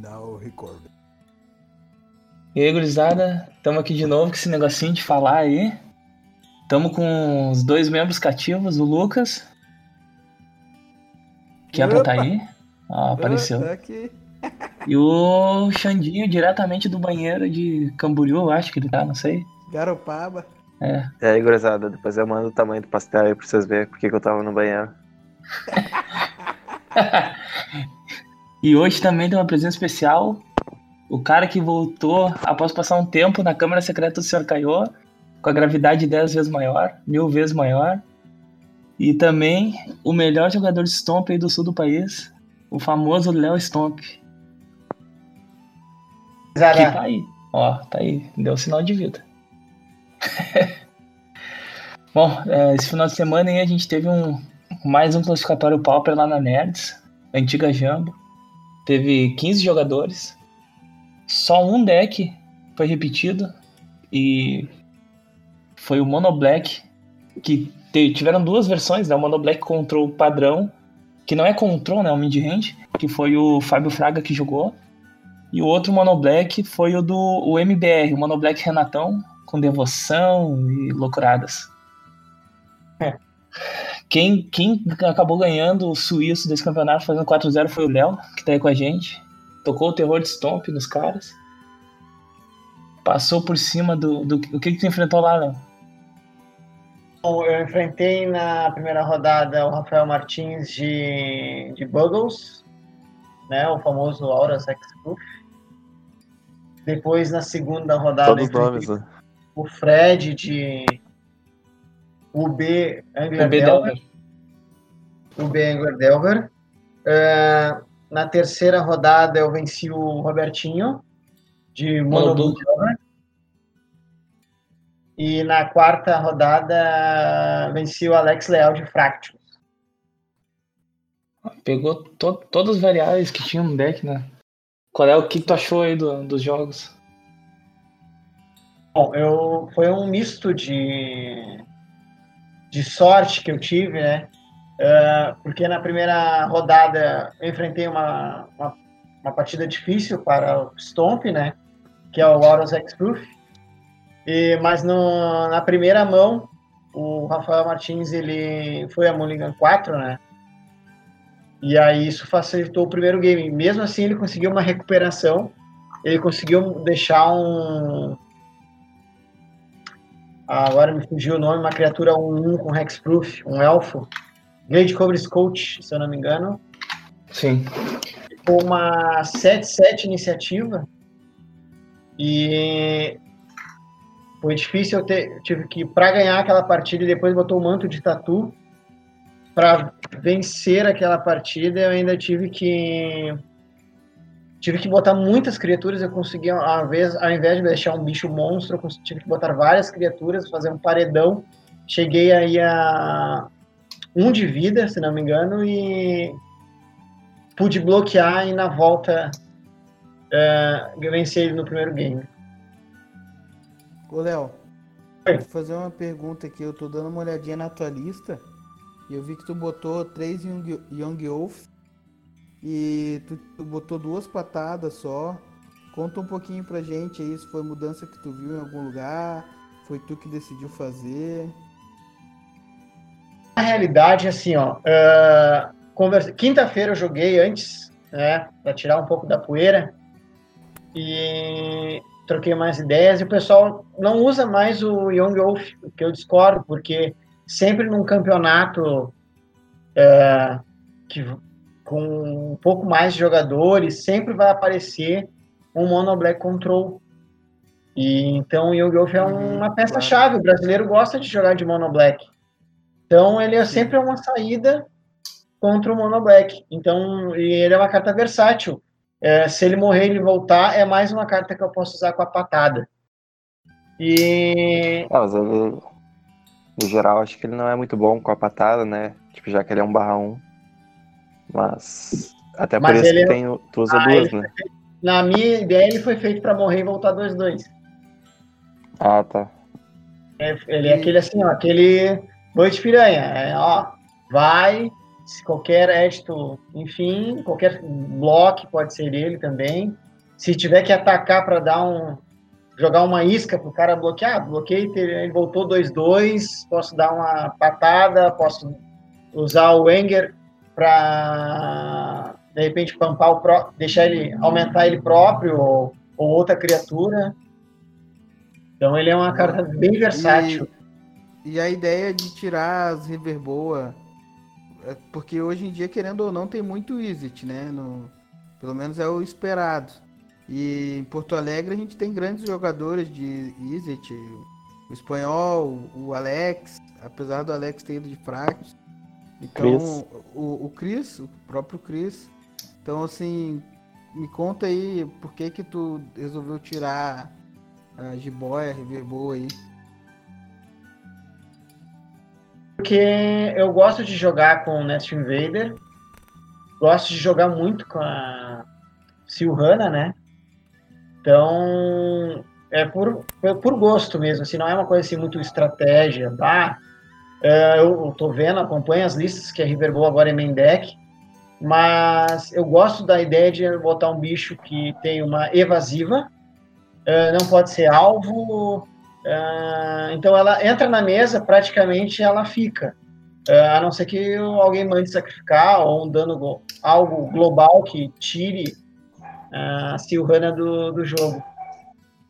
Now record. E aí, gurizada, estamos aqui de novo com esse negocinho de falar aí. Estamos com os dois membros cativos, o Lucas. Kevin tá Opa! aí. Ó, apareceu. Ah, tá aqui. E o Xandinho, diretamente do banheiro de Camboriú, eu acho que ele tá, não sei. Garopaba. É. E aí, gurizada, depois eu mando o tamanho do pastel aí pra vocês verem porque que eu tava no banheiro. E hoje também tem uma presença especial. O cara que voltou após passar um tempo na Câmara Secreta do Sr. Caiô, com a gravidade 10 vezes maior, mil vezes maior. E também o melhor jogador de Stomp aí do sul do país, o famoso Léo Stomp. Que Zara, tá aí. Ó, tá aí. Deu sinal de vida. Bom, é, esse final de semana aí a gente teve um mais um classificatório Pauper lá na Nerds, antiga Jambo. Teve 15 jogadores. Só um deck foi repetido e foi o Mono Black que tiveram duas versões, né? O Mono Black Control padrão, que não é Control, né? É um mid-range, que foi o Fábio Fraga que jogou. E o outro Mono Black foi o do o MBR, o Mono Black Renatão, com devoção e loucuradas. Quem, quem acabou ganhando o suíço desse campeonato fazendo 4-0 foi o Léo, que tá aí com a gente. Tocou o terror de Stomp nos caras. Passou por cima do. do o que, que tu enfrentou lá, Léo? Bom, eu enfrentei na primeira rodada o Rafael Martins de, de Buggles, né, o famoso Aura Sex Proof. Depois, na segunda rodada, Todos nomes, né? o Fred de O B Delver. Delver. UB Angler Delver. É, na terceira rodada, eu venci o Robertinho de Mono Mono Blue. Delver. E na quarta rodada, venci o Alex Leal de Fractus. Pegou to, todas as variáveis que tinha no deck, né? Qual é o que tu achou aí do- dos jogos? Bom, eu, foi um misto de, de sorte que eu tive, né? É, porque na primeira rodada eu enfrentei uma, uma, uma partida difícil para o Stomp, né? Que é o Auros X-Proof. Mas no, na primeira mão, o Rafael Martins ele foi a Mulligan 4, né? E aí isso facilitou o primeiro game. Mesmo assim, ele conseguiu uma recuperação. Ele conseguiu deixar um, agora me fugiu o nome, uma criatura 1-1 com Hexproof, um elfo. Glade Cobra Coach, se eu não me engano. Sim. Uma 7-7 iniciativa. E foi difícil eu ter. eu tive que, para ganhar aquela partida, e depois botou o manto de tatu. Para vencer aquela partida, eu ainda tive que. Tive que botar muitas criaturas, eu consegui, ao invés, ao invés de deixar um bicho monstro, eu tive que botar várias criaturas, fazer um paredão. Cheguei aí a um de vida, se não me engano, e pude bloquear e na volta eu venci ele no primeiro game. Ô, Léo. Vou fazer uma pergunta aqui. Eu tô dando uma olhadinha na tua lista. E eu vi que tu botou três Young, Young Wolf. E tu, tu botou duas patadas só. Conta um pouquinho pra gente aí se foi mudança que tu viu em algum lugar. Foi tu que decidiu fazer. Na realidade, assim, ó, eh, conversa- quinta-feira eu joguei antes, né, para tirar um pouco da poeira e troquei mais ideias. E o pessoal não usa mais o Young Wolf, que eu discordo, porque sempre num campeonato eh, que, com um pouco mais de jogadores, sempre vai aparecer um Mono Black Control. E então o Wolf é Uhum, uma peça-chave. O brasileiro gosta de jogar de Mono Black. Então ele é sempre uma saída contra o Mono Black. Então e ele é uma carta versátil. É, se ele morrer e ele voltar, é mais uma carta que eu posso usar com a patada. E Ah, mas ele, no geral, acho que ele não é muito bom com a patada, né? Tipo, já que ele é um barra 1. Mas. Até por Mas isso que é- tem, tu usa Ah, duas, né? na minha ideia ele foi feito para morrer e voltar 2-2. Ah, tá. É, ele é aquele assim, ó, aquele boi de piranha. É, ó, vai, se qualquer édito, enfim, qualquer bloco pode ser ele também. Se tiver que atacar para dar um jogar uma isca para o cara bloquear, bloqueei, ele voltou 2-2, posso dar uma patada, posso usar o Wenger para de repente pampar o pró deixar ele aumentar ele próprio ou, ou, outra criatura. Então ele é uma carta bem versátil. E, e a ideia de tirar as Riverboa, é porque hoje em dia querendo ou não tem muito Isit, né? No, pelo menos é o esperado. E em Porto Alegre a gente tem grandes jogadores de Isit, o espanhol, o Alex, apesar do Alex ter ido de fracos. Então, Chris. O, o Chris, o próprio Chris. Então, assim, me conta aí por que que tu resolveu tirar a jiboia, a Riverboa aí. Porque eu gosto de jogar com o Nest Invader, gosto de jogar muito com a Silhana, né? Então, é por, é por gosto mesmo, assim, não é uma coisa assim muito estratégia, tá? É, eu tô vendo, acompanho as listas que a Riverbow agora é main deck, mas eu gosto da ideia de botar um bicho que tem uma evasiva, é, não pode ser alvo, é, então ela entra na mesa, praticamente ela fica, a não ser que alguém mande sacrificar ou um dano algo global que tire a Silvana do, do jogo.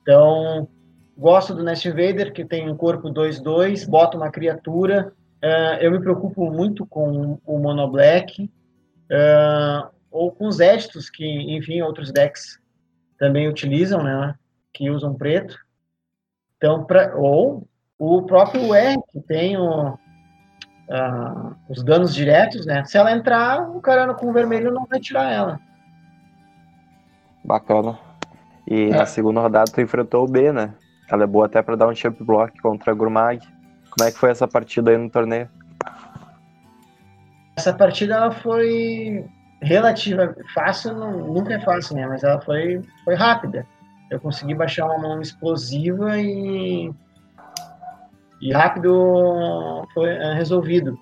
Então, Gosto do Nest Invader, que tem um corpo 2-2, bota uma criatura. Uh, eu me preocupo muito com o Mono Black, uh, ou com os éditos, que, enfim, outros decks também utilizam, né? Que usam preto. Então, pra, ou o próprio R, que tem o, uh, os danos diretos, né? Se ela entrar, o cara com o vermelho não vai tirar ela. Bacana. E é. na segunda rodada tu enfrentou o B, né? Ela é boa até para dar um champ block contra a Grumag. Como é que foi essa partida aí no torneio? Essa partida ela foi relativa, fácil, não, nunca é fácil, né? Mas ela foi, foi rápida. Eu consegui baixar uma mão explosiva e, e rápido foi é, resolvido.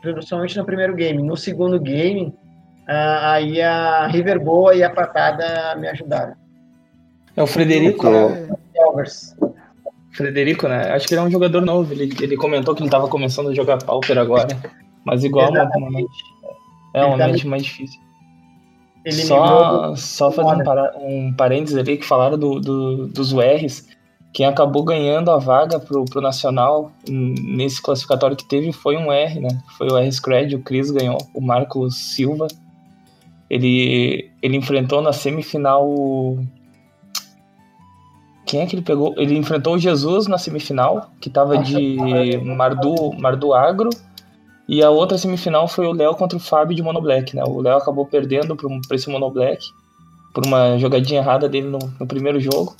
Principalmente no primeiro game. No segundo game, aí a River Boa e a Patada me ajudaram. É o Frederico. É... Frederico, né? Acho que ele é um jogador novo. Ele, ele comentou que ele estava começando a jogar Pauper agora. Mas igual uma, é uma mente mais difícil. Ele só só fazer um, para, um parênteses ali que falaram do, do, dos URs. Quem acabou ganhando a vaga pro, pro Nacional nesse classificatório que teve foi um R, né? Foi o R Scred, o Cris ganhou, o Marcos Silva. Ele, ele enfrentou na semifinal quem é que ele pegou? Ele enfrentou o Jesus na semifinal, que tava de Mardu, Mardu Agro. E a outra semifinal foi o Léo contra o Fábio de Mono Black, né? O Léo acabou perdendo para esse Mono Black por uma jogadinha errada dele no, no primeiro jogo.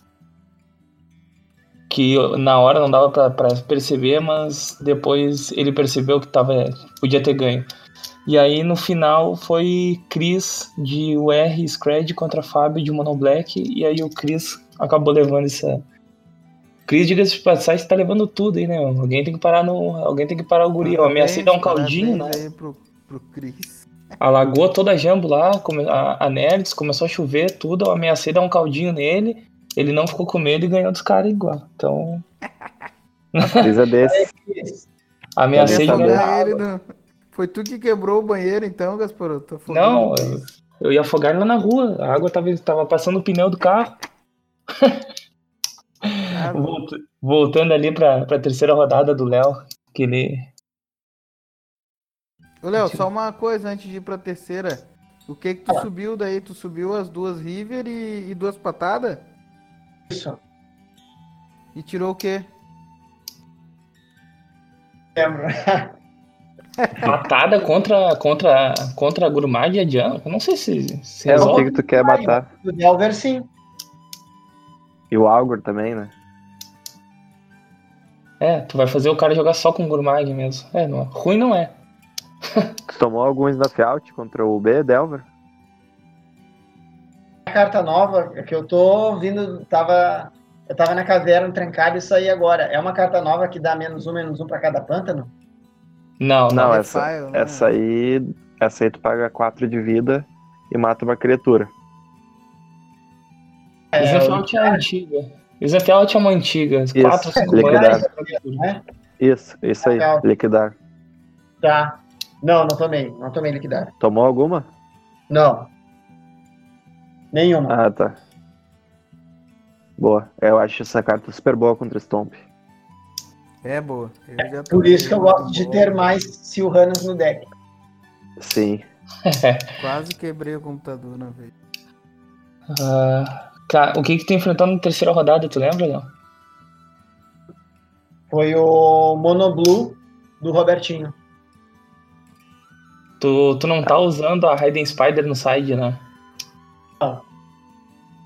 Que na hora não dava para perceber, mas depois ele percebeu que tava, podia ter ganho. E aí no final foi Chris de UR Scred contra Fábio de Mono Black. E aí o Chris acabou levando essa. Cris, diga-se de passagem, tá levando tudo aí, né? Alguém tem que parar no. Alguém tem que parar o guri. Eu ameacei dar um caldinho, né? Pro, pro Chris. Alagou toda a jambo lá, a, a Nerds, começou a chover, tudo. Eu ameacei dar um caldinho nele. Ele não ficou com medo e ganhou dos caras igual. Então. Precisa desse. ameacei de ganhar. Foi tu que quebrou o banheiro, então, Gasparoto? Não, eu, eu ia afogar lá na rua. A água tava, tava passando o pneu do carro. Ah, voltando ali para a terceira rodada do Léo, que ele. Ô, Léo, só uma coisa antes de ir para a terceira. O que que tu ah. subiu daí? Tu subiu as duas River e, e duas patadas? Isso. E tirou o quê? Lembro. Patada contra, contra, contra a Gourmand e a Diana? Eu não sei se, se é, o que, que tu quer matar. O Delver sim. E o Algor também, né? É, tu vai fazer o cara jogar só com Gourmag mesmo. É, não, ruim não é. tu tomou alguns da Fiat contra o B, Delver? A carta nova é que eu tô vindo, tava. Eu tava na caverna trancada e saí agora. É uma carta nova que dá menos um, menos um pra cada pântano? Não, não. Não, é essa, file, né? essa aí. Essa aí tu paga 4 de vida e mata uma criatura. É, Exafelt é antiga. Exafelt é uma antiga. Isso, 4 5 liquidar. manas. Isso, isso aí, liquidar. Tá. Não, não tomei. Não tomei liquidar. Tomou alguma? Não. Nenhuma. Ah, tá. Boa. Eu acho essa carta super boa contra Stomp. É boa. Eu já Por isso que eu gosto de ter mais Silhanas no deck. Sim. Quase quebrei o computador na vez. Ah, cara, o que que tu enfrentou na terceira rodada, tu lembra, Léo? Foi o Monoblue do Robertinho. Tu, tu não tá usando a Raiden Spider no side, né?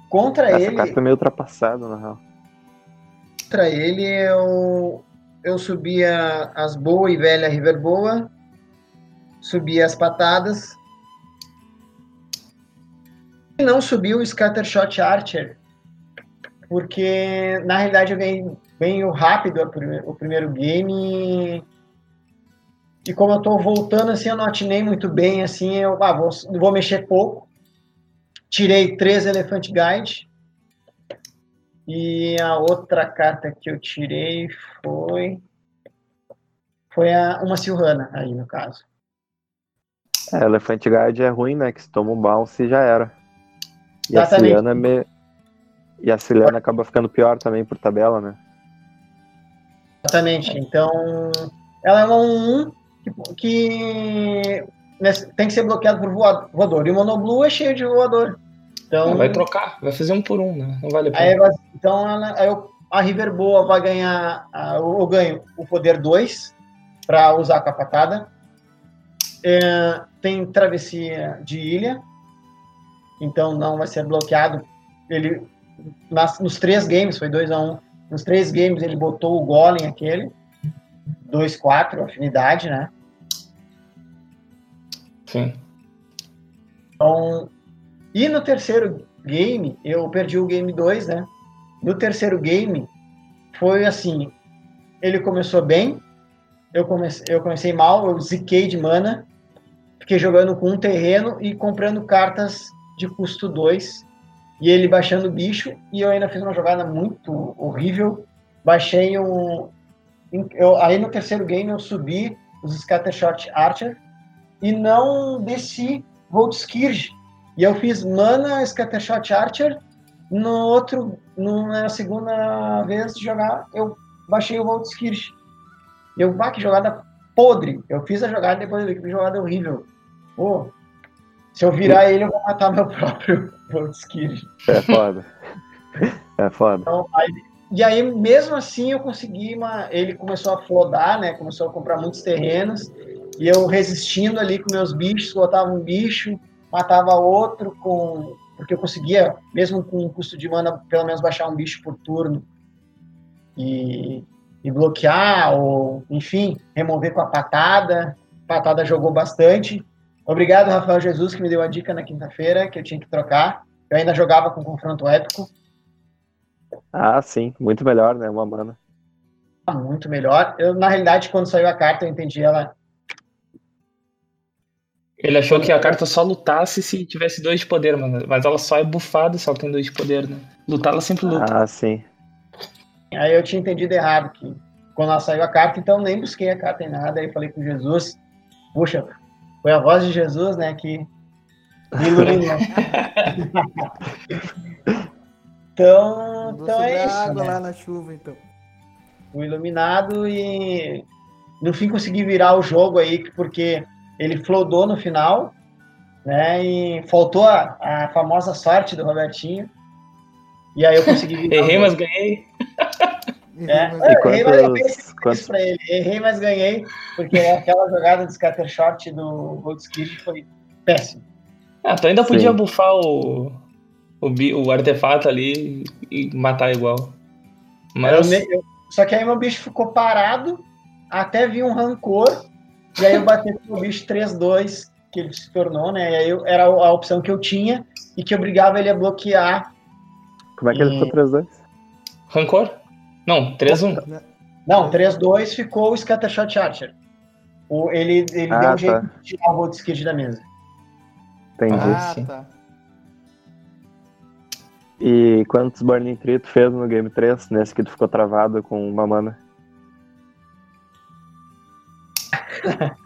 Contra Essa ele, carta é meio ultrapassada, na real. contra ele eu, eu subia as boa e velha River Boa, subia as patadas. E não subi o Scattershot Archer, porque na realidade eu ganhei bem rápido o primeiro game. E como eu tô voltando assim, eu não atinei muito bem, assim, eu ah, vou, vou mexer pouco. Tirei três Elephant Guide. E a outra carta que eu tirei foi. Foi a, uma Silhana, aí no caso. É, Elefant Guide é ruim, né? Que se toma um bounce e já era. E a Ciliana é me... E a Ciliana acaba ficando pior também por tabela, né? Exatamente. Então, ela é uma 1 que, que nesse- tem que ser bloqueado por voa- voador. E o Monoblue é cheio de voador. Então, Vai trocar, vai fazer um por um, né? Não vale a aí, pena. vai- então ela- aí eu- a River Boa vai ganhar. a- Eu eu ganho o poder 2 para usar com a patada. É, tem travessia de ilha. Então não vai ser bloqueado. Ele nas- nos três games, foi 2 a 1 um, Nos três games ele botou o Golem aquele. 2-4, afinidade, né? Sim. Então, e no terceiro game, eu perdi o game 2, né? No terceiro game, foi assim: ele começou bem, eu comecei, eu comecei mal, eu ziquei de mana, fiquei jogando com um terreno e comprando cartas de custo 2, e ele baixando bicho, e eu ainda fiz uma jogada muito horrível. Baixei um. Eu, aí no terceiro game eu subi os Scattershot Archer e não desci Voltskirch. E eu fiz Mana Scattershot Archer. No outro, na segunda vez de jogar, eu baixei o Voltskirch. Eu, bah, que jogada podre. Eu fiz a jogada depois eu vi que jogada horrível. Pô, se eu virar ele, eu vou matar meu próprio Voltskirch. É foda. é foda. Então, aí- e aí, mesmo assim, eu consegui uma. Ele começou a flodar, né? Começou a comprar muitos terrenos. E eu resistindo ali com meus bichos, botava um bicho, matava outro, com porque eu conseguia, mesmo com um custo de mana, pelo menos baixar um bicho por turno. E, e bloquear, ou, enfim, remover com a patada. Patada jogou bastante. Obrigado, Rafael Jesus, que me deu a dica na quinta-feira, que eu tinha que trocar. Eu ainda jogava com confronto épico. Ah, sim. Muito melhor, né? Uma mana. muito melhor. Eu, na realidade, quando saiu a carta, eu entendi ela. Ele achou que a carta só lutasse se tivesse dois de poder, mano. Mas ela só é bufada se ela tem dois de poder, né? Lutar, ela sempre luta. Ah, sim. Aí eu tinha entendido errado que quando ela saiu a carta, então nem busquei a carta em nada. Aí falei com Jesus, puxa, foi a voz de Jesus, né, que me iluminou. então, então é isso. água Né? lá na chuva, então. Fui iluminado e no fim consegui virar o jogo aí, porque ele flodou no final, né? E faltou a, a famosa sorte do Robertinho. E aí eu consegui virar. o Errei, mas ganhei. É, E eu errei, mas eu quantos- pensei quantos- isso pra ele. Errei, mas ganhei, porque aquela jogada de scatter shot do Goldskid foi péssimo. Ah, tu ainda podia Sim. bufar o, o, o artefato ali e matar igual. Mas Eu eu- só que aí meu bicho ficou parado, até vi um rancor, e aí eu bati com o bicho 3-2, que ele se tornou, né? E aí eu- era a opção que eu tinha e que obrigava ele a bloquear. Como é que ele E- ficou 3-2? rancor? Não, 3-1. Não, 3-2 ficou o Scattershot Archer. O, ele ele Ah, deu um tá. jeito de tirar o Voltskid da mesa. Entendi. Ah, sim. tá. E quantos Burning Tree tu fez no Game 3, nesse que tu ficou travado com uma mana?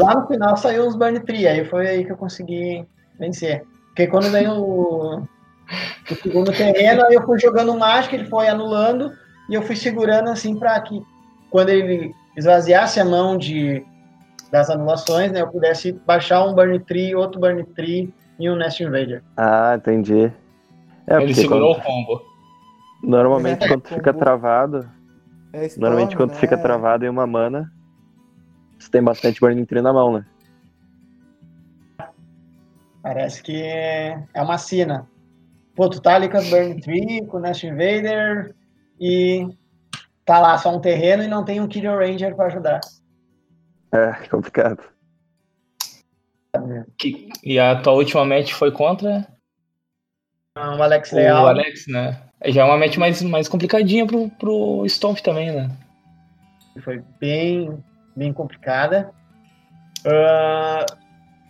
Lá no final saiu os Burn Tree, aí foi aí que eu consegui vencer. Porque quando veio o, o segundo terreno, aí eu fui jogando mágica, ele foi anulando, e eu fui segurando assim pra que quando ele esvaziasse a mão de, das anulações, né, eu pudesse baixar um Burn Tree, outro Burn Tree e um Nest Invader. Ah, entendi. É, Ele segurou quando- o combo. normalmente É, quando tu fica travado, É Storm, normalmente quando tu né? fica travado em uma mana, você tem bastante Burning Tree na mão, né? Parece que é uma sina. Pô, tu tá ali com as Burn Tree, com o Nest Invader, e tá lá só um terreno e não tem um Killer Ranger pra ajudar. É, complicado. Que- E a tua última match foi contra Um Alex o Leal. Alex, né? Já é uma match mais, mais complicadinha pro, pro Stomp também, né? foi bem, bem complicada. Ah,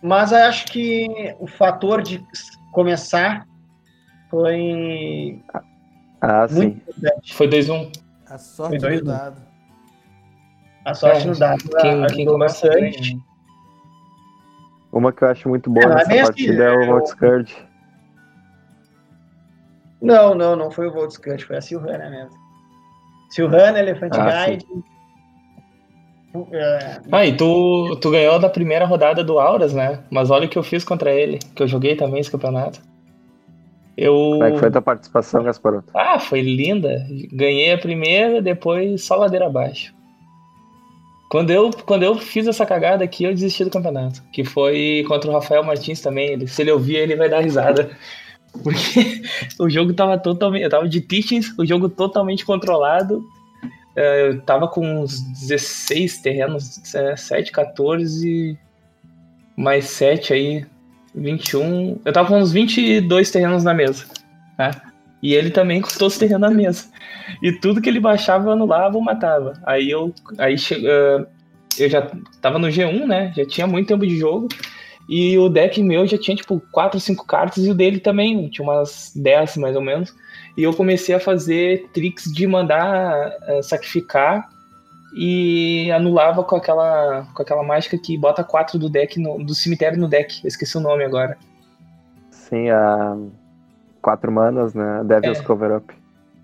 mas eu acho que o fator de começar foi Ah, sim. importante. Foi 2-1. A sorte Foi né? dado. A sorte É, no dado Quem, quem começa bem, né? Uma que eu acho muito boa É, não é nessa bem assim, partida é o Volkscourge. Não, não, não foi o Voltscut, foi a Silvana mesmo. Silvana, Elefante Ah, Guide. É, Ah, e tu, tu ganhou da primeira rodada do Auras, né? Mas olha o que eu fiz contra ele, que eu joguei também esse campeonato. Eu. Como é que foi a tua participação, Gasparoto? Ah, foi linda. Ganhei a primeira, depois só ladeira abaixo. Quando eu, quando eu fiz essa cagada aqui, eu desisti do campeonato. Que foi contra o Rafael Martins também. Ele, se ele ouvir, ele vai dar risada. Porque o jogo tava totalmente. Eu tava de Teachings, o jogo totalmente controlado. É, Eu tava com uns 16 terrenos, é, 7, 14, mais 7 aí, 21. Eu tava com uns 22 terrenos na mesa. Tá? E ele também todos os terrenos na mesa. E tudo que ele baixava, eu anulava ou matava. Aí eu. Aí ah, eu já tava no G1, né? Já tinha muito tempo de jogo. E o deck meu já tinha, tipo, 4, 5 cartas, e o dele também, tinha umas 10 mais ou menos. E eu comecei a fazer tricks de mandar eh, sacrificar e anulava com aquela, com aquela mágica que bota 4 do deck no- do cemitério no deck. Eu esqueci o nome agora. Sim, a quatro manas, né? Devil's É. Cover Up.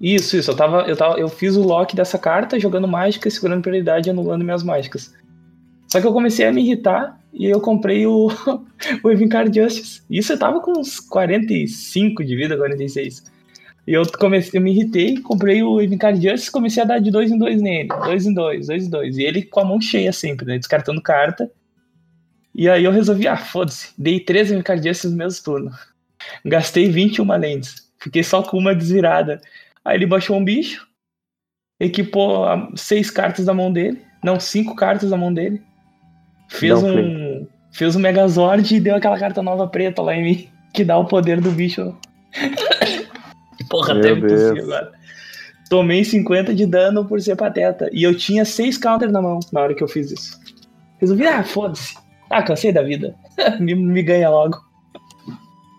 Isso, isso. Eu, tava, eu, tava, eu fiz o lock dessa carta jogando mágica, segurando prioridade e anulando minhas mágicas. Só que eu comecei a me irritar e eu comprei o, o Evincard Justice. Isso eu tava com uns 45 de vida, 46. E eu comecei, eu me irritei, comprei o Evincard Justice e comecei a dar de dois em dois nele. Dois em dois, dois em dois. E ele com a mão cheia sempre, né? Descartando carta. E aí eu resolvi, ah, foda-se. Dei três Evincard Justice no mesmo turno. Gastei 21 lentes. Fiquei só com uma desvirada. Aí ele baixou um bicho, equipou seis cartas da mão dele, não, cinco cartas da mão dele, fez um um, fez um Megazord e deu aquela carta nova preta lá em mim, que dá o poder do bicho. Porra, Meu até me tossi agora. Tomei 50 de dano por ser pateta. E eu tinha seis counters na mão na hora que eu fiz isso. Resolvi, ah, foda-se. Ah, cansei da vida. me, me ganha logo.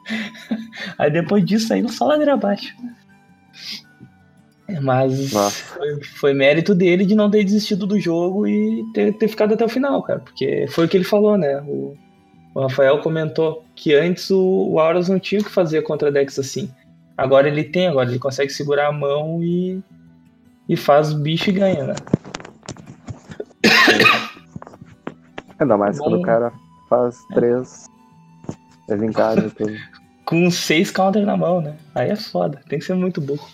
Aí depois disso saiu só ladeira abaixo. Mas foi, foi mérito dele de não ter desistido do jogo e ter, ter ficado até o final, cara. Porque foi o que ele falou, né? O, o Rafael comentou que antes o, o Auras não tinha o que fazer contra decks assim. Agora ele tem, agora ele consegue segurar a mão e, e faz o bicho e ganha, né? Ainda mais Bom. quando o cara faz três Evincard e tudo. Com seis counters na mão, né? Aí é foda, tem que ser muito burro.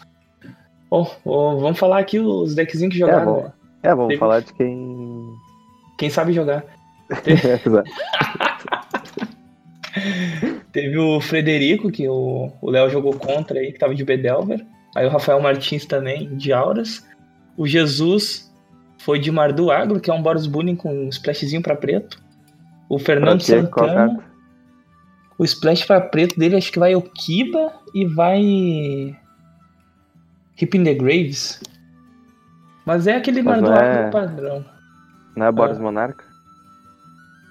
Bom, ó, vamos falar aqui os deckzinhos que jogaram, bom. né? É, vamos Teve- falar de quem. Quem sabe jogar. Exato. Teve o Frederico, que o Léo jogou contra aí, que tava de Bedelver. Aí o Rafael Martins também, de Auras. O Jesus foi de Mardu Agro, que é um Boros Bunning com um splashzinho pra preto. O Fernando qual Santana, o splash pra preto dele acho que vai o Kiba e vai. Hip in the Graves. Mas é aquele Mas Mardu é- Agro padrão. Não é Boris Monarca?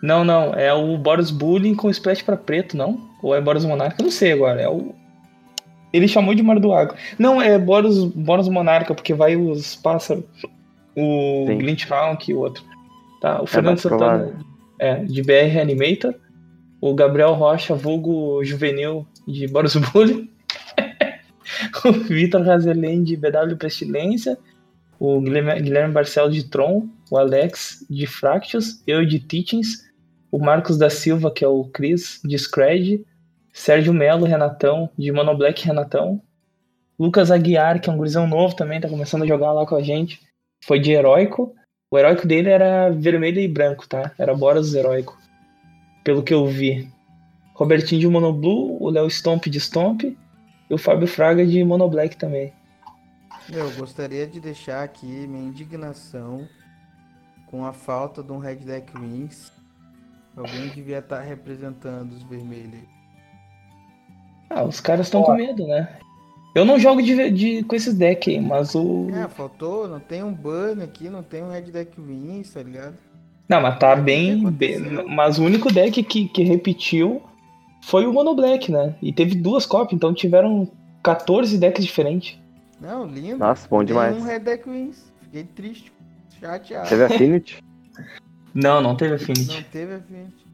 Não, não, é o Boros Bullying com splash pra preto, não? Ou é Boros Monarca? Eu não sei agora, é o... Ele chamou de Mar do Água. Não, é Boros, Boros Monarca, porque vai os pássaros. O Sim. Glint Falk e o outro. Tá, o Fernando mais Santana é, de BR Animator. O Gabriel Rocha, vulgo juvenil de Boros Bullying. o Vitor Razelin de BW Pestilência. O Guilherme, Guilherme Barcelo de Tron. O Alex de Fractus. Eu de Teachings. O Marcos da Silva, que é o Chris, de Scred. Sérgio Melo, Renatão, de Monoblack Renatão. Lucas Aguiar, que é um gurizão novo também, tá começando a jogar lá com a gente. Foi de heróico. O heróico dele era vermelho e branco, tá? Era Boros heróico. Pelo que eu vi. Robertinho de Monoblue, o Léo Stomp de Stomp. E o Fábio Fraga de Monoblack também. Eu gostaria de deixar aqui minha indignação com a falta de um Red Deck Wings. Alguém devia estar representando os vermelhos. Ah, os caras estão com medo, né? Eu não jogo de, de- com esses decks aí, mas o. É, faltou, não tem um ban aqui, não tem um Red Deck Wings, tá ligado? Não, mas tá bem, bem-? Mas o único deck que, que repetiu foi o Mono Black, né? E teve duas cópias, então tiveram 14 decks diferentes. Não, lindo. Nossa, bom demais. Tem um Red Deck Wings. Fiquei triste, chateado. Teve Affinity? Não, não teve Affinity. Não teve Affinity.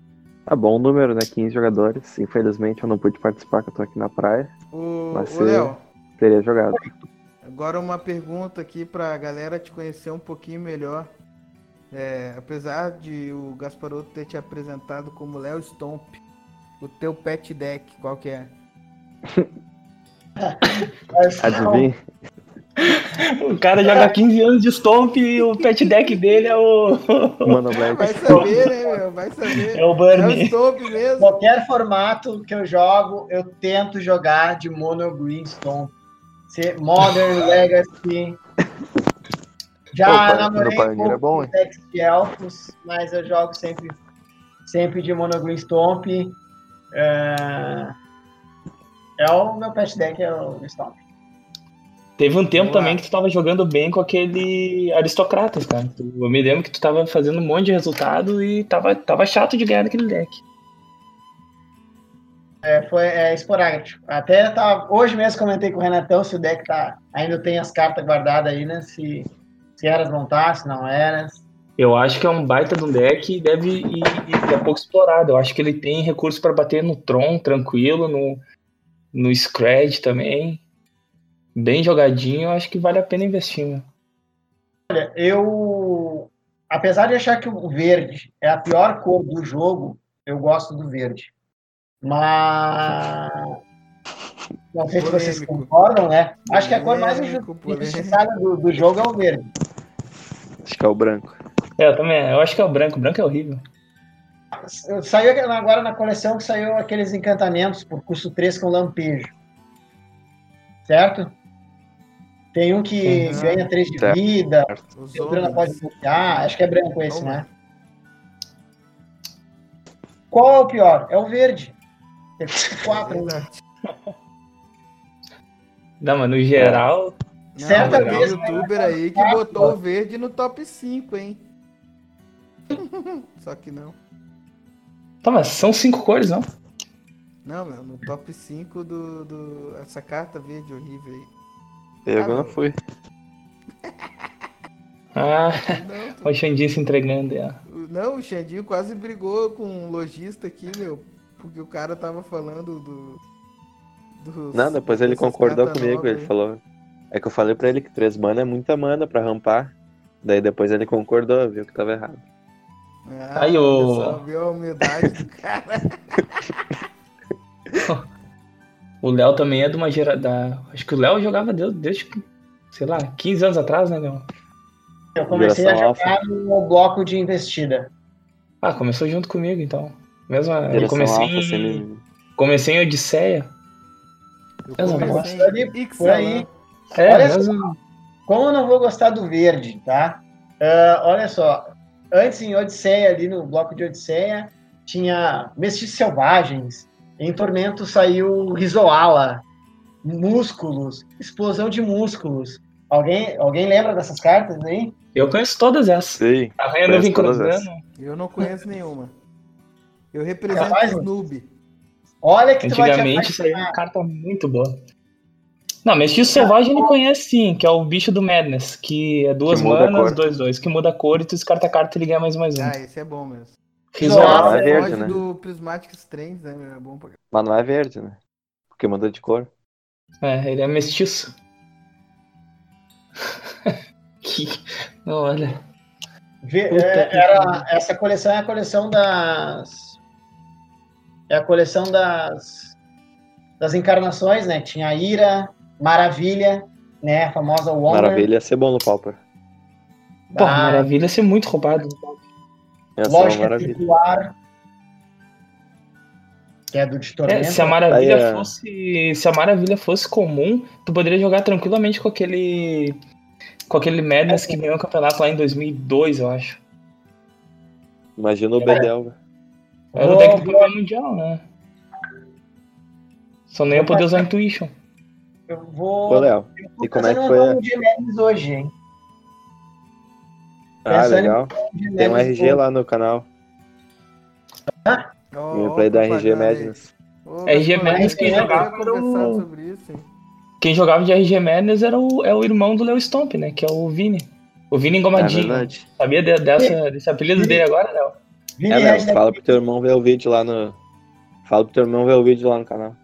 Tá bom o número, né? 15 jogadores. Infelizmente eu não pude participar, que eu tô aqui na praia. Vai ô ser- Léo, Teria jogado. agora uma pergunta aqui pra galera te conhecer um pouquinho melhor. É, apesar de o Gasparoto ter te apresentado como Léo Stomp, o teu pet deck, qual que é? Mas, Adivinha? O cara joga 15 anos de Stomp e o pet deck dele é o. Mano Black. Vai saber, né, meu? Vai saber. É o Burnie. Stomp mesmo. Qualquer formato que eu jogo, eu tento jogar de Mono Green Stone. Se- Modern, Legacy. Já o namorei Pioneer com é decks de elfos, mas eu jogo sempre, sempre de Mono Green Stomp. É... é o meu pet deck, é o Stomp. Teve um tempo Vamos também lá. que tu tava jogando bem com aquele Aristocratas, cara. Eu me lembro que tu tava fazendo um monte de resultado e tava, tava chato de ganhar naquele deck. É, foi é, esporádico. Até tá, hoje mesmo comentei com o Renatão se o deck tá, ainda tem as cartas guardadas aí, né? Se, se eras montar, se não eras. Eu acho que é um baita de um deck e deve ir, ir é pouco explorado. Eu acho que ele tem recurso pra bater no Tron tranquilo, no, no Scred também. Bem jogadinho, eu acho que vale a pena investir. Né? Olha, eu. Apesar de achar que o verde é a pior cor do jogo, eu gosto do verde. Mas. Não sei se vocês concordam, né? Acho que a cor mais injustiçada do, do jogo é o verde. Acho que é o branco. É, eu também. Eu acho que é o branco. O branco é horrível. Saiu agora na coleção que saiu aqueles encantamentos por custo 3 com lampejo. Certo? Tem um que Uhum. ganha 3 de Certo. vida, Os o homens. pode bloquear, acho que é branco esse, Toma. né? Qual é o pior? É o verde. Tem quatro. né? Não, mas no geral, Não, Certa tem vez, youtuber aí que botou o verde no top 5, hein? Só que não. tá, mas são cinco cores, não? Não, meu, no top 5 do, do. Essa carta verde horrível aí. Eu Ah, não não. fui. Ah, Não, tu- o Xandinho se entregando. É. não, o Xandinho quase brigou com um lojista aqui, meu. Porque o cara tava falando do. dos- Não, depois ele concordou comigo. Ele aí. falou. É que eu falei pra ele que 3 mana é muita mana pra rampar. Daí depois ele concordou, viu que tava errado. Ah, Aí, o- viu a humildade do cara. O Léo também é de uma geração. Acho que o Léo jogava desde, desde, sei lá, 15 anos atrás, né, Léo? Eu comecei a Geração jogar no bloco de investida. Ah, começou junto comigo, então. Mesmo, eu comecei, alfa, em, comecei em Odisseia. Eu comecei em por aí. Ixalan. É, Olha mesmo. Como eu não vou gostar do verde, tá? Ah, olha só. Antes em Odisseia, ali no bloco de Odisseia, tinha Mestiços Selvagens. Em Tormento saiu Rizoala, Músculos, Explosão de Músculos. Alguém, alguém lembra dessas cartas aí? Eu conheço todas essas. Sei. Arranha Conheço nuvem todas cruzando. Eu não conheço nenhuma. Eu represento Capaz, os noob. Olha que Antigamente isso aí era apaixonar. uma carta muito boa. Não, Mestiço Selvagem ele conhece sim, que é o bicho do Madness, que é duas Que manas, dois, dois, que muda a cor e tu descarta a carta e ele ganha mais mais um. Ah, esse é bom mesmo. Nossa, Não é verde, Foge né? do Prismatic Strange, né? É bom pra Mas não é verde, né? Porque muda de cor. É, ele é mestiço. que... Não, olha. Puta é, que era, essa coleção é a coleção das. É a coleção das. Das encarnações, né? Tinha a Ira, Maravilha, né? A famosa Wonder. Maravilha ia ser bom no Pauper. Pô, Ah, maravilha ser muito roubado. Ia ser uma Lógica maravilha. Circular. Que é do de É, se a maravilha Aí, é. fosse. Se a maravilha fosse comum, tu poderia jogar tranquilamente com aquele. Com aquele Madness que ganhou o campeonato lá em 2002, eu acho. Imagina o Bedel, velho. Era o deck do campeão mundial, né? Só não ia poder usar Intuition. Eu vou. Ô, Léo. eu e como é que foi um a- de hoje, hein? Ah, em legal. Tem um RG lá no canal. Gameplay ó, da RG. Madness. Ô, RG Madness quem jogava era o- hein? Quem jogava de RG Madness era o, é o irmão do Leo Stomp, né? Que é o Vini. O Vini É Engomadinho. verdade. Sabia de- dessa, desse apelido dele agora, Léo? Vini É, Léo, Dead fala pro teu irmão ver o vídeo lá no. Fala pro teu irmão ver o vídeo lá no canal.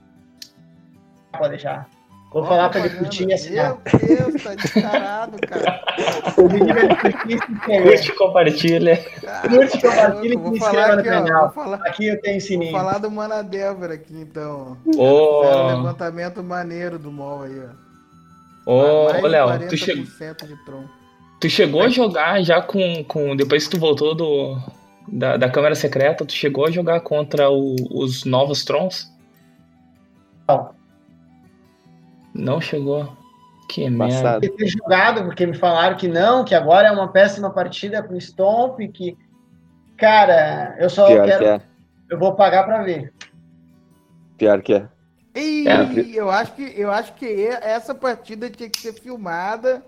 pode deixar. Vou Ó, falar pra ele curtir e assinar. Meu Deus, tá descarado, cara. O Vini vai curtir e. Curte, compartilha. Curte, compartilha e Vou se falar inscreva no canal. Vou falar, Aqui eu tenho vou sininho. falar do Manadelver aqui, então. Fizeram um levantamento maneiro do MOL aí, ó. ô, de Léo, 40% tu, che- tu chegou a jogar já com, com. Depois que tu voltou do, da, da câmera secreta, tu chegou a jogar contra o- os novos Trons? Não. Não chegou. Que merda. Eu ter jogado, porque me falaram que não, que agora é uma péssima partida com Stomp, que. Cara, eu só Pior quero. que é. Eu vou pagar pra ver. Pior que é. Ih, É. eu acho que eu acho que e- essa partida tinha que ser filmada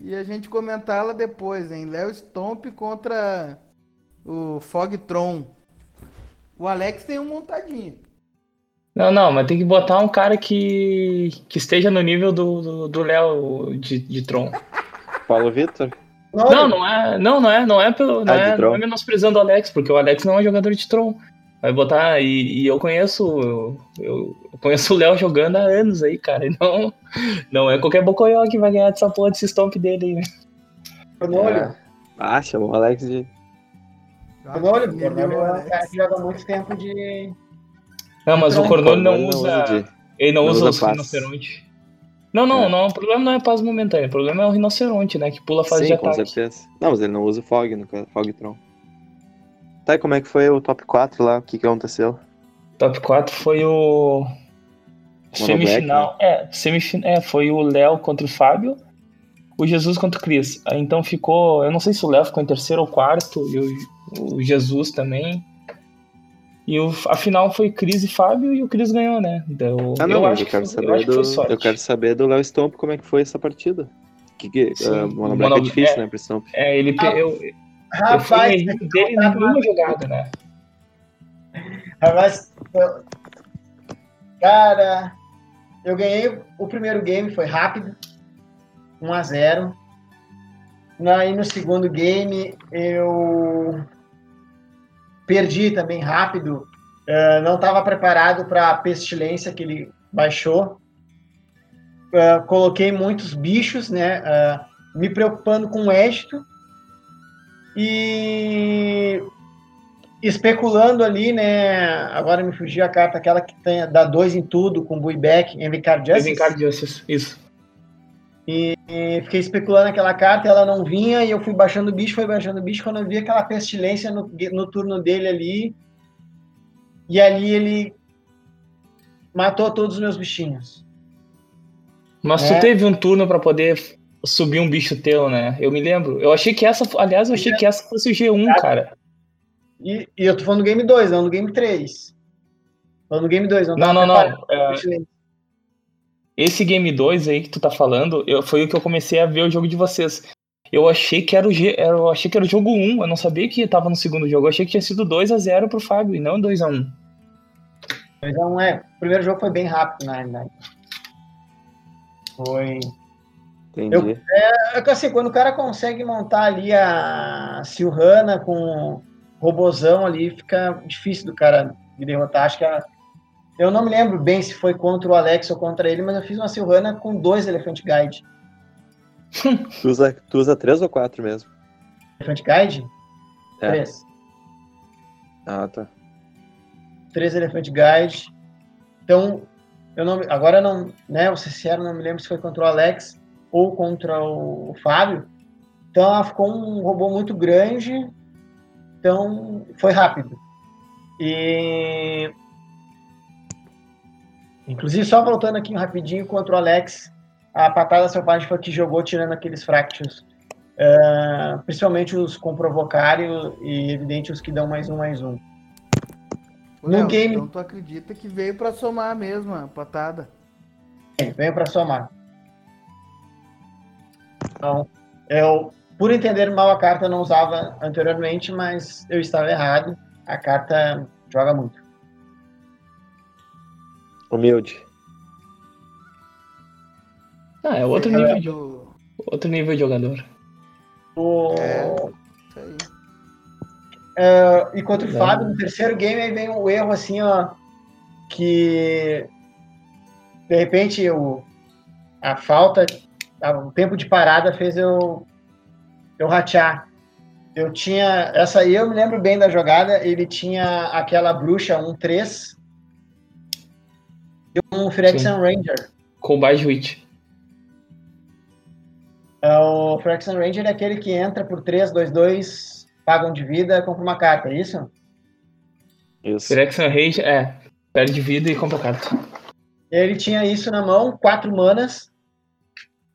e a gente comentá-la depois, hein? Léo Stomp contra o Fogtron. O Alex tem um montadinho. Não, não, mas tem que botar um cara que, que esteja no nível do do- do Léo de, de Tron. Paulo Vitor? Não, não é, não, não é, não é pelo, não Ah, é, não é menosprezando o Alex, porque o Alex não é jogador de Tron. Vai botar e, e eu conheço, eu, eu conheço o Léo jogando há anos aí, cara. E não, não é qualquer bocoió que vai ganhar dessa porra desse stomp dele. aí. É. Ah, chamou o Alex de. Cornolho, Humilhou Cornolho o é um Alex. cara que joga há muito tempo de. Não, mas o Cornolho não Cornolho usa, de- ele não, não usa, usa paz. rinoceronte. Não, não, É. não, o problema não é paz momentânea, o problema é o rinoceronte, né, que pula a fase Sim, de com ataque. certeza. Não, mas ele não usa o Fog, no caso, Fogtron. Tá, e como é que foi o top 4 lá? O que, que aconteceu? Top 4 foi o semifinal. É, semifin... é, foi o Léo contra o Fábio, o Jesus contra o Cris. Então ficou. Eu não sei se o Léo ficou em terceiro ou quarto, e o, o Jesus também. E o, a final foi Cris e Fábio e o Cris ganhou, né? Deu, Ah, não, eu, acho eu que quero foi, eu acho que foi do. sorte. Eu quero saber do Léo Stomp como é que foi essa partida. Que, que, Sim, uh, o Monoblack é Mono- difícil, é. né, pro Stomp. É, ele Ah, eu, eu fui Rapaz, erro dele em nenhuma jogada, né? rapaz. eu- Cara, eu ganhei o primeiro game, foi rápido. 1 a 0 Aí no segundo game eu perdi também rápido. Eh, não estava preparado para a pestilência que ele baixou. Eh, coloquei muitos bichos, né? eh, me preocupando com o êxito. E especulando ali, né? Agora me fugiu a carta, aquela que tem, dá dois em tudo, com Buyback, Envicar Justice. Envicar Justice, isso. E fiquei especulando aquela carta, ela não vinha, e eu fui baixando o bicho, fui baixando o bicho, quando eu vi aquela pestilência no, no turno dele ali, e ali ele matou todos os meus bichinhos. Mas É. tu teve um turno pra poder subir um bicho teu, né? Eu me lembro. Eu achei que essa, aliás, eu achei que essa fosse o G1, cara. E, e eu tô falando do game 2, não do game 3. Falando do game 2, não Não, não, não. pra É. esse game 2 aí que tu tá falando, eu, foi o que eu comecei a ver o jogo de vocês. Eu achei que era o, G, eu achei que era o jogo 1, eu não sabia que tava no segundo jogo. Eu achei que tinha sido 2 a 0 pro Fábio e não 2 a 1 2x1 é. O primeiro jogo foi bem rápido, na realidade. Foi. Entendi. Eu- É que assim, quando o cara consegue montar ali a Silhana com robozão ali, fica difícil do cara me derrotar. Acho que a- eu não me lembro bem se foi contra o Alex ou contra ele, mas eu fiz uma Silhana com dois Elephant Guide. Tu usa, tu usa três ou quatro mesmo? Elephant Guide? É. Três. Ah, tá. Três Elephant Guide. Então, eu não, agora não, né, vou ser sincero, não me lembro se foi contra o Alex ou contra o, o Fábio. Então, ela ficou um robô muito grande, então foi rápido. E inclusive só voltando aqui rapidinho contra o Alex, a patada selvagem foi que jogou tirando aqueles fractures. Ah, principalmente os com provocar e, evidente os que dão mais um mais um. Ô, No Léo, game- Então tu acredita que veio pra somar mesmo a patada. Venho para somar. Então, eu, por entender mal a carta, não usava anteriormente, mas eu estava errado. A carta joga muito. Humilde. Ah, é outro É, nível, de, outro nível de jogador. O, É. Isso aí. e contra o. Fábio, no terceiro game, aí vem o erro assim, ó, que de repente o, a falta, o tempo de parada fez eu, eu ratear. Eu tinha, essa aí eu me lembro bem da jogada, ele tinha aquela bruxa 1-3 e um Phyrexian Ranger. Com baixo hit. É, O Phyrexian Ranger é aquele que entra por 3, 2, 2, paga um de vida, compra uma carta, é isso? Isso. Phyrexian Rage, é. Perde vida e compra carta. Ele tinha isso na mão, quatro manas.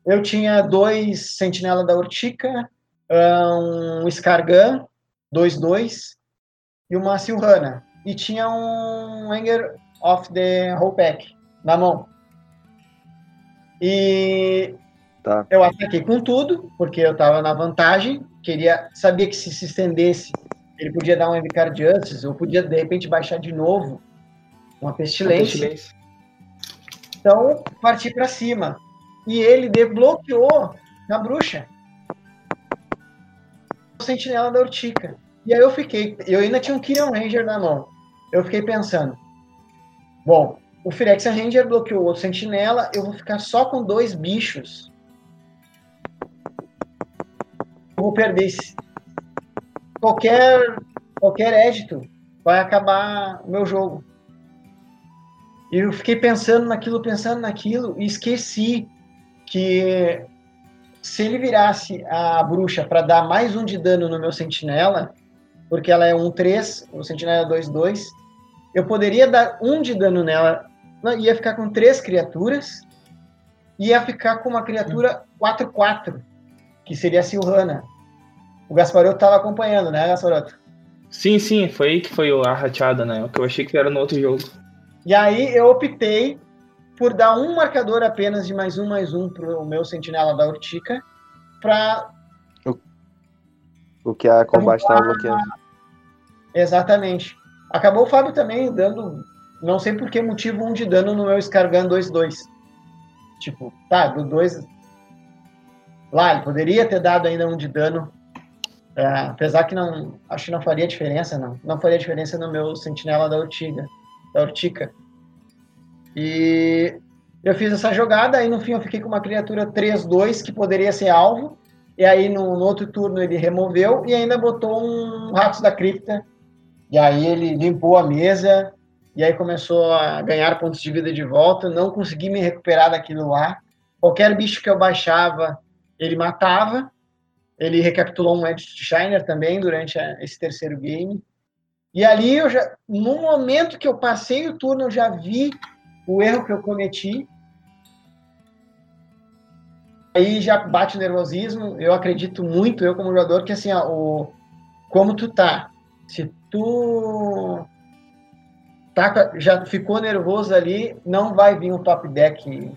Eu tinha dois Sentinela da Urtica, um Scargan, 2-2, e uma Silhana. E tinha um Anger of the Whole Pack na mão. E Tá. eu ataquei com tudo, porque eu estava na vantagem. Queria sabia que se se estendesse, ele podia dar um Envicar Justice, ou podia de repente baixar de novo uma pestilência. Então, parti para cima. E ele desbloqueou na bruxa. O sentinela da Urtica. E aí eu fiquei. Eu ainda tinha um Kyrian Ranger na mão. Eu fiquei pensando. Bom, o Phyrexian Ranger bloqueou o sentinela. Eu vou ficar só com dois bichos. Vou perder. Qualquer, qualquer édito vai acabar o meu jogo. E eu fiquei pensando naquilo, pensando naquilo, e esqueci que se ele virasse a bruxa para dar mais um de dano no meu sentinela, porque ela é um 3, o sentinela é 2-2, eu poderia dar um de dano nela, ia ficar com três criaturas, ia ficar com uma criatura 4-4, que seria a Silhana. O Gasparoto estava acompanhando, né, Gasparoto? Sim, sim, foi aí que foi a rateada, né? O que eu achei que era no outro jogo. E aí eu optei por dar um marcador apenas de mais um, mais um pro meu sentinela da Urtica, para O que a combate tava bloqueando. Exatamente. Acabou o Fábio também dando, não sei por que motivo, um de dano no meu Scargan 2-2. Tipo, tá, do 2. Lá, ele poderia ter dado ainda um de dano. é, apesar que não. Acho que não faria diferença, não. Não faria diferença no meu sentinela da Urtiga. Da Urtica. E eu fiz essa jogada, aí no fim eu fiquei com uma criatura 3-2 que poderia ser alvo. E aí no, no outro turno ele removeu e ainda botou um Ratos da Cripta. E aí ele limpou a mesa e aí começou a ganhar pontos de vida de volta. Não consegui me recuperar daquilo lá. Qualquer bicho que eu baixava, ele matava. Ele recapitulou um Edge Shiner também durante a- esse terceiro game. E ali eu já, no momento que eu passei o turno, eu já vi o erro que eu cometi. Aí já bate o nervosismo. Eu acredito muito, eu como jogador, que assim, ó, o, como tu tá, se tu tá, já ficou nervoso ali, não vai vir um top deck,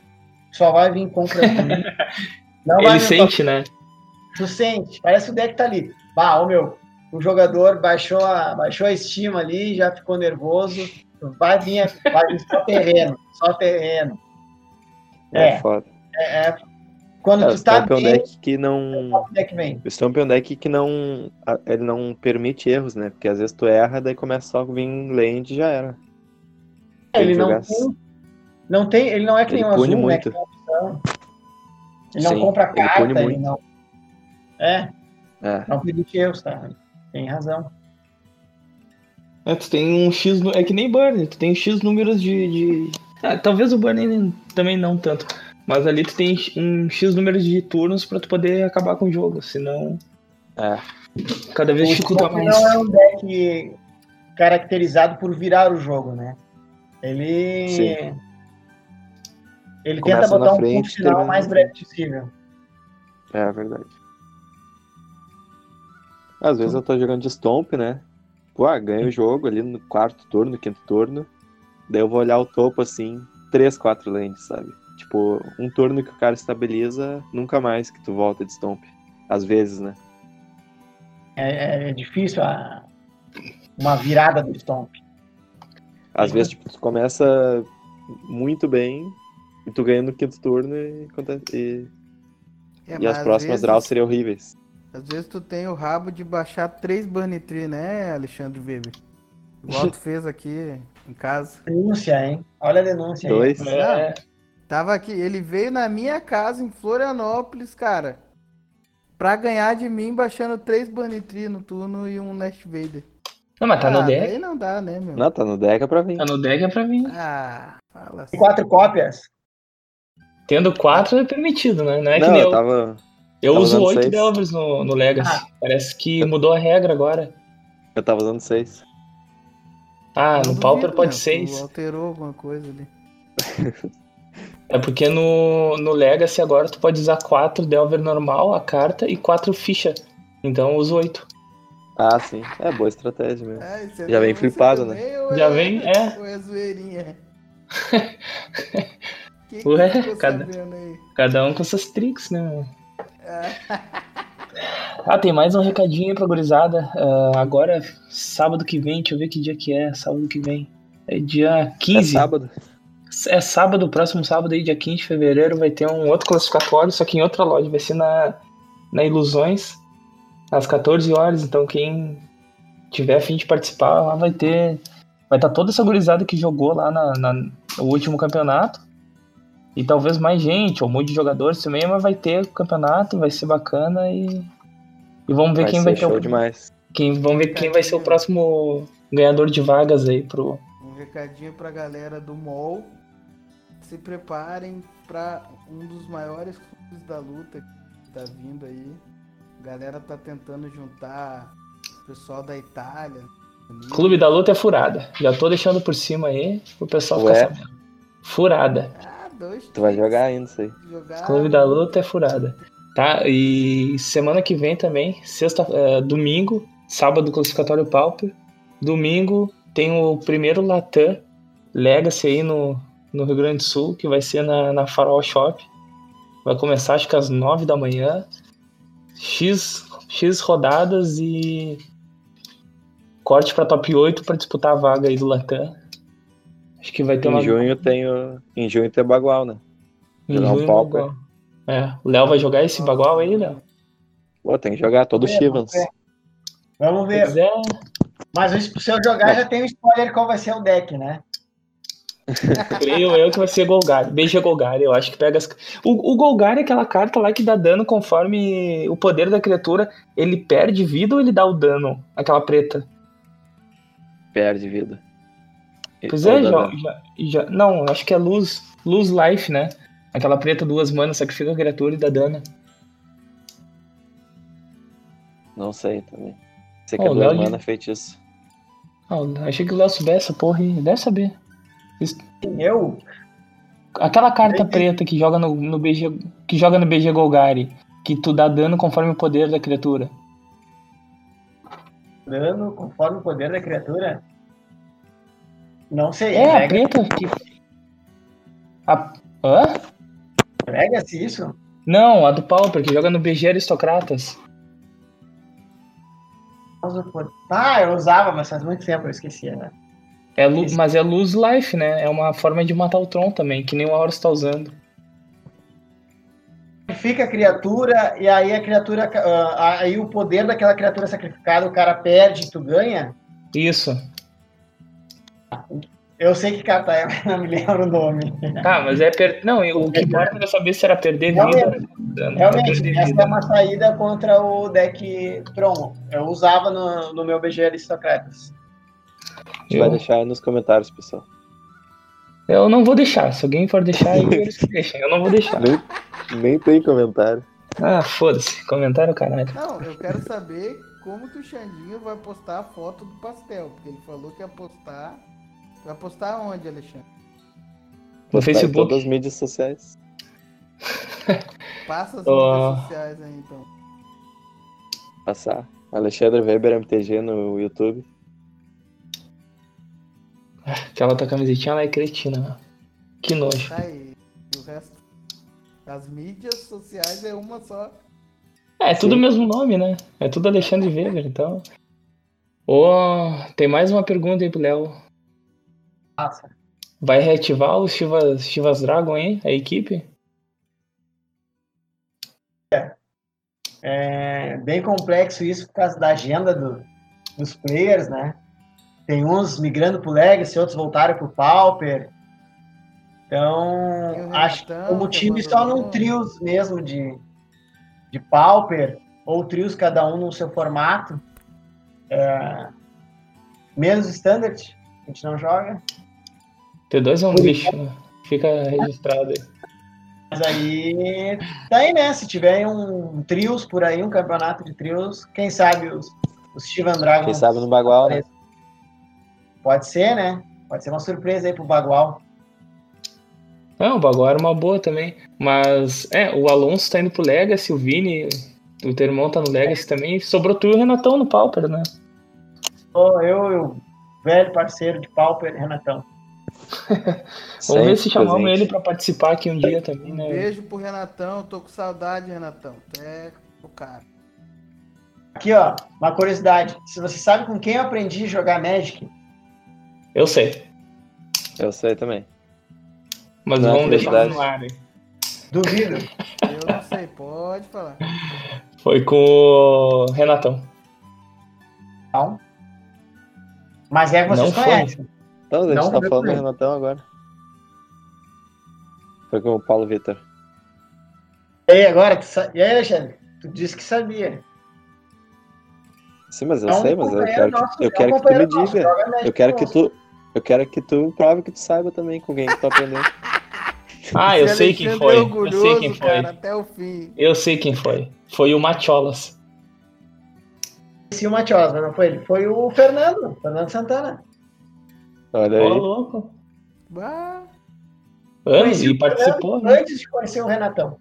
só vai vir com criatura. Não vai Ele sente, né? Tu sente, parece que o deck tá ali. Bah, ô meu, o jogador baixou a, baixou a estima ali, já ficou nervoso. Vai vir, vai vir só terreno, só terreno. É, É. foda. É, é, quando É, tu tá é um bem, deck que não. o deck vem. O Stomp é um deck que não. Ele não permite erros, né? Porque às vezes tu erra, daí começa só a vir land e já era. Tem Ele não jogar- tem, não tem, ele não é que nem Ele o azul, pune né? muito. opção. Ele não Sim, compra ele carta, pune ele muito. não. É, É. não permite erros, tá? Tem razão. É, tu tem um X. É que nem Burn, tu tem X números de. de... Ah, talvez o Burn nem- também não tanto. Mas ali tu tem um X números de turnos pra tu poder acabar com o jogo. Senão, É. cada vez O dificulta Stomp mais. não é um deck caracterizado por virar o jogo, né? Ele. Sim. Ele Começa tenta botar na um frente, ponto final o mais breve possível. É verdade. Às vezes eu tô jogando de Stomp, né? Pô, ah, ganho o jogo ali no quarto turno, quinto turno. Daí eu vou olhar o topo assim, três, quatro lands, sabe? Tipo, um turno que o cara estabiliza, nunca mais que tu volta de Stomp. Às vezes, né? É, é difícil a- uma virada do Stomp. Às Uhum. vezes, tipo, tu começa muito bem e tu ganha no quinto turno e, e, É, e as próximas vezes- draws seriam horríveis. Às vezes tu tem o rabo de baixar três Bunny Tree, né, Alexandre Weber? Igual tu fez aqui em casa. Denúncia, hein? Olha a denúncia aí. Dois. É, Tava aqui, ele veio na minha casa em Florianópolis, cara. Pra ganhar de mim, baixando três Bunny Tree no turno e um Nest Vader. Não, mas tá ah, no deck. daí não dá, né, meu? Não, tá no deck é pra vir. Tá no deck é pra mim. Ah, fala assim. Quatro cópias. Tendo quatro é permitido, né? Não é que não, nem eu eu. tava. Eu tava uso oito. Delvers no, no Legacy. Ah. Parece que mudou a regra agora. Eu tava usando seis. Ah, no Pauper pode seis. alterou alguma coisa ali. É porque no, no Legacy agora tu pode usar quatro Delver normal, a carta, e quatro ficha. Então eu uso oito. Ah, sim. É boa estratégia mesmo. Isso é Já vem você flipado, né? ou Já vem, é. Ou é zoeirinha? que Ué, que ficou cada-? Cada um com suas tricks, né? Ah, Ah, tem mais um recadinho pra gurizada. Ah, agora, sábado que vem, deixa eu ver que dia que é. Sábado que vem. É dia É 15. sábado. É sábado, próximo sábado aí, dia 15 de fevereiro, vai ter um outro classificatório, só que em outra loja, vai ser na, na Ilusões, às 14 horas, então quem tiver a fim de participar, lá vai ter. Vai estar toda essa gurizada que jogou lá na, na- no último campeonato. E talvez mais gente, ou um monte de jogadores também, mas vai ter o campeonato, vai ser bacana e. E vamos ver Vai quem ser vai ter show o. demais. Quem, vamos ver quem vai ser o próximo ganhador de vagas aí pro, um recadinho pra galera do MOL. Se preparem pra um dos maiores clubes da luta que tá vindo aí. A galera tá tentando juntar o pessoal da Itália. Clube da Luta é furada. Já tô deixando por cima aí pro pessoal Ué? ficar sabendo. Furada. Ah, dois. Tu vai jogar ainda isso aí. Jogar. Clube da Luta é furada. Tá? E semana que vem também, sexta, é, domingo, sábado classificatório Pauper. Domingo tem o primeiro Latam Legacy aí no, no Rio Grande do Sul, que vai ser na, na Farol Shop. Vai começar acho que às 9 da manhã. X, X rodadas e corte pra top 8 pra disputar a vaga aí do Latam. Acho que vai ter uma Em junho tem o... Em junho tem o Bagual, né? em jogar um junho, Pauper. Bagual. É, o Léo vai jogar esse bagual aí, Léo? Pô, tem que jogar todo o É, Chivans. vamos ver. Vamos Se ver. quiser, Mas se eu jogar, já tem um spoiler qual vai ser o deck, né? creio eu que vai ser Golgari. Beija Golgari, eu acho que pega as. O, o Golgari é aquela carta lá que dá dano conforme o poder da criatura. Ele perde vida ou ele dá o dano? Aquela preta. Perde vida. Pois é, já, já, já- Não, acho que é luz. Luz Life, né? Aquela preta duas manas, sacrifica a criatura e dá dano. Não sei também. Sei que é o duas Léo de- mana feitiço. Ah, achei que o Léo soubesse essa porra aí. Deve saber. Eu? Aquela carta Entendi. preta que joga no, no BG. Que joga no BG Golgari. Que tu dá dano conforme o poder da criatura. Dano conforme o poder da criatura? Não sei. É, a preta que. A... Hã? pega-se isso? Não, a do Pauper, que joga no BG Aristocratas. Ah, eu usava, mas faz muito tempo eu esquecia, né? É, lu- mas é Lose Life, né? É uma forma de matar o Tron também, que nem o Horus tá usando. Sacrifica a criatura e aí a criatura. ah, aí o poder daquela criatura sacrificada o cara perde e tu ganha. Isso. Eu sei que carta é, mas não me lembro o nome. Tá, mas é per... Não, o que importa era saber se era perder vida. Realmente, Realmente, perder essa vida. é uma saída contra o deck Tron. Eu usava no, no meu BG Aristocratas. A gente vai Eu, deixar aí nos comentários, pessoal. eu não vou deixar. Se alguém for deixar, aí eles que deixem. Eu não vou deixar. Nem, nem tem comentário. Ah, foda-se. Comentário, caralho. Não, eu quero saber como que o Xandinho vai postar a foto do pastel. Porque ele falou que ia postar. Vai postar onde, Alexandre? No Tá em Facebook. todas as mídias sociais. Passa as Ó. mídias sociais aí então. Passar. Alexandre Weber MTG no YouTube. Aquela tua camisetinha lá é cretina, meu. Que nojo. Tá aí. E o resto. As mídias sociais é uma só. É, é tudo o mesmo nome, né? É tudo Alexandre Weber, então. Ô, tem mais uma pergunta aí pro Léo. Nossa. Vai reativar o Chivas, Chivas Dragon, hein? A equipe? É bem complexo isso por causa da agenda do- dos players, né? Tem uns migrando pro Legacy, outros voltaram pro Pauper. Então, acho que como time só num trios mesmo de, de Pauper, ou trios cada um no seu formato. É, menos Standard, a gente não joga. T2 é um lixo, né? Fica registrado aí. Mas aí, tá aí, né? Se tiver um trios por aí, um campeonato de trios, quem sabe os, os Steven Dragons. Quem sabe no Bagual, né? Pode ser, né? Pode ser uma surpresa aí pro Bagual. Não, o Bagual era uma boa também. Mas, é, o Alonso tá indo pro Legacy, o Vini, o teu irmão tá no Legacy também. Sobrou tu e o Renatão no Pauper, né? Ô, eu, eu, velho parceiro de Pauper, Renatão. Vamos ver se chamamos presente. ele pra participar aqui um dia também, Um né? beijo pro Renatão. Tô com saudade, Renatão. É o cara. Aqui, ó, uma curiosidade. Se você sabe com quem eu aprendi a jogar Magic, Eu sei. Eu sei também. Mas Não, vamos deixar no ar aí. duvido. Eu não sei, pode falar. Foi com o Renatão. Não. Mas é que vocês Não foi. conhecem. Então, a gente Não, tá foi falando do. Renatão agora. Foi com o Paulo Vitor. E aí, agora? Tu sa... E aí, Alexandre? Tu disse que sabia. Sim, mas eu um sei, mas eu quero que, eu quero que tu me diga. Magic Eu quero que tu. Eu quero que tu prove que tu saiba também com quem que tu tá aprendendo. Ah, eu sei quem Alexandre foi. é Eu sei quem foi. cara, até o fim. Eu sei quem foi. Foi o Macholas. Sim, o Matios, mas não foi ele. Foi o Fernando, Fernando Santana. Olha Ô, aí. louco. Bah, Anos e participou, né? Antes de conhecer o Renatão.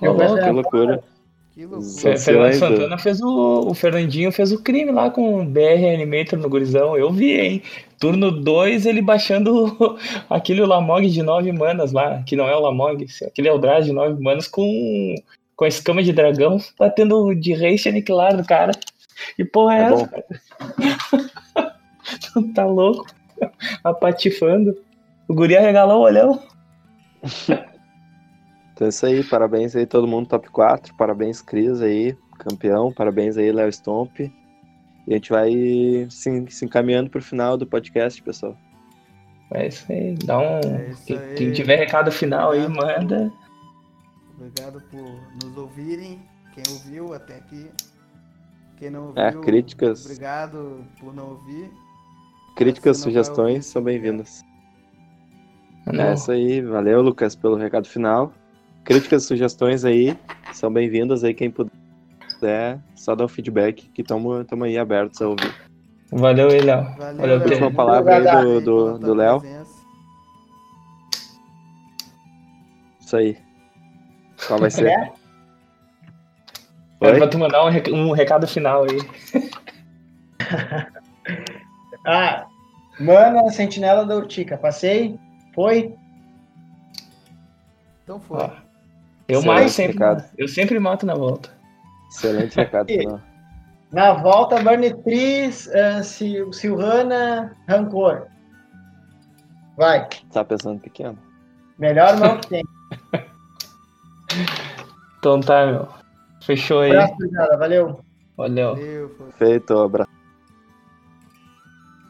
Ô, louco. Que loucura. Que loucura. Fernando. Santana fez o. O Fernandinho fez o crime lá com o BR Animator no Gurizão. Eu vi, hein? Turno 2, ele baixando aquele Lamog de 9 manas lá, que não é o Lamog, aquele Eldrazi de 9 manas com, com a escama de dragão, batendo de race aniquilar do cara. E porra é É essa, cara? tá louco? Apatifando. O guri arregalou o olhão. Então é isso aí, parabéns aí todo mundo top 4, parabéns Cris aí, campeão, parabéns aí Léo Stomp. E a gente vai se, se encaminhando pro final do podcast, pessoal. É isso aí, dá um. É quem, aí. quem tiver recado final aí, Obrigado. manda. Obrigado por nos ouvirem. Quem ouviu até aqui. Quem não É, ouviu, críticas, obrigado por não ouvir. críticas, não sugestões são bem-vindas. É isso aí, valeu Lucas pelo recado final. Críticas e sugestões aí são bem-vindas aí, quem puder, só dá um feedback que estamos aí abertos a ouvir. Valeu aí, Léo. Valeu, Valeu, Léo. Última palavra aí do, do, do Léo, isso aí. Qual vai ser? É? Era Oi? pra tu mandar um, rec- um recado final aí. Ah, Mana Sentinela da Urtica. Passei, foi. Então foi. Ó. Eu Excelente mato sempre. recado. Eu sempre mato na volta. Excelente recado, E-. Na volta, Burnetris, uh, Sil Silvana, Rancor. Vai. Tá pensando pequeno. Melhor mão que tem. Então tá, meu. Fechou aí. Abraço, gurizada. Valeu. Valeu. Valeu. Feito, abraço.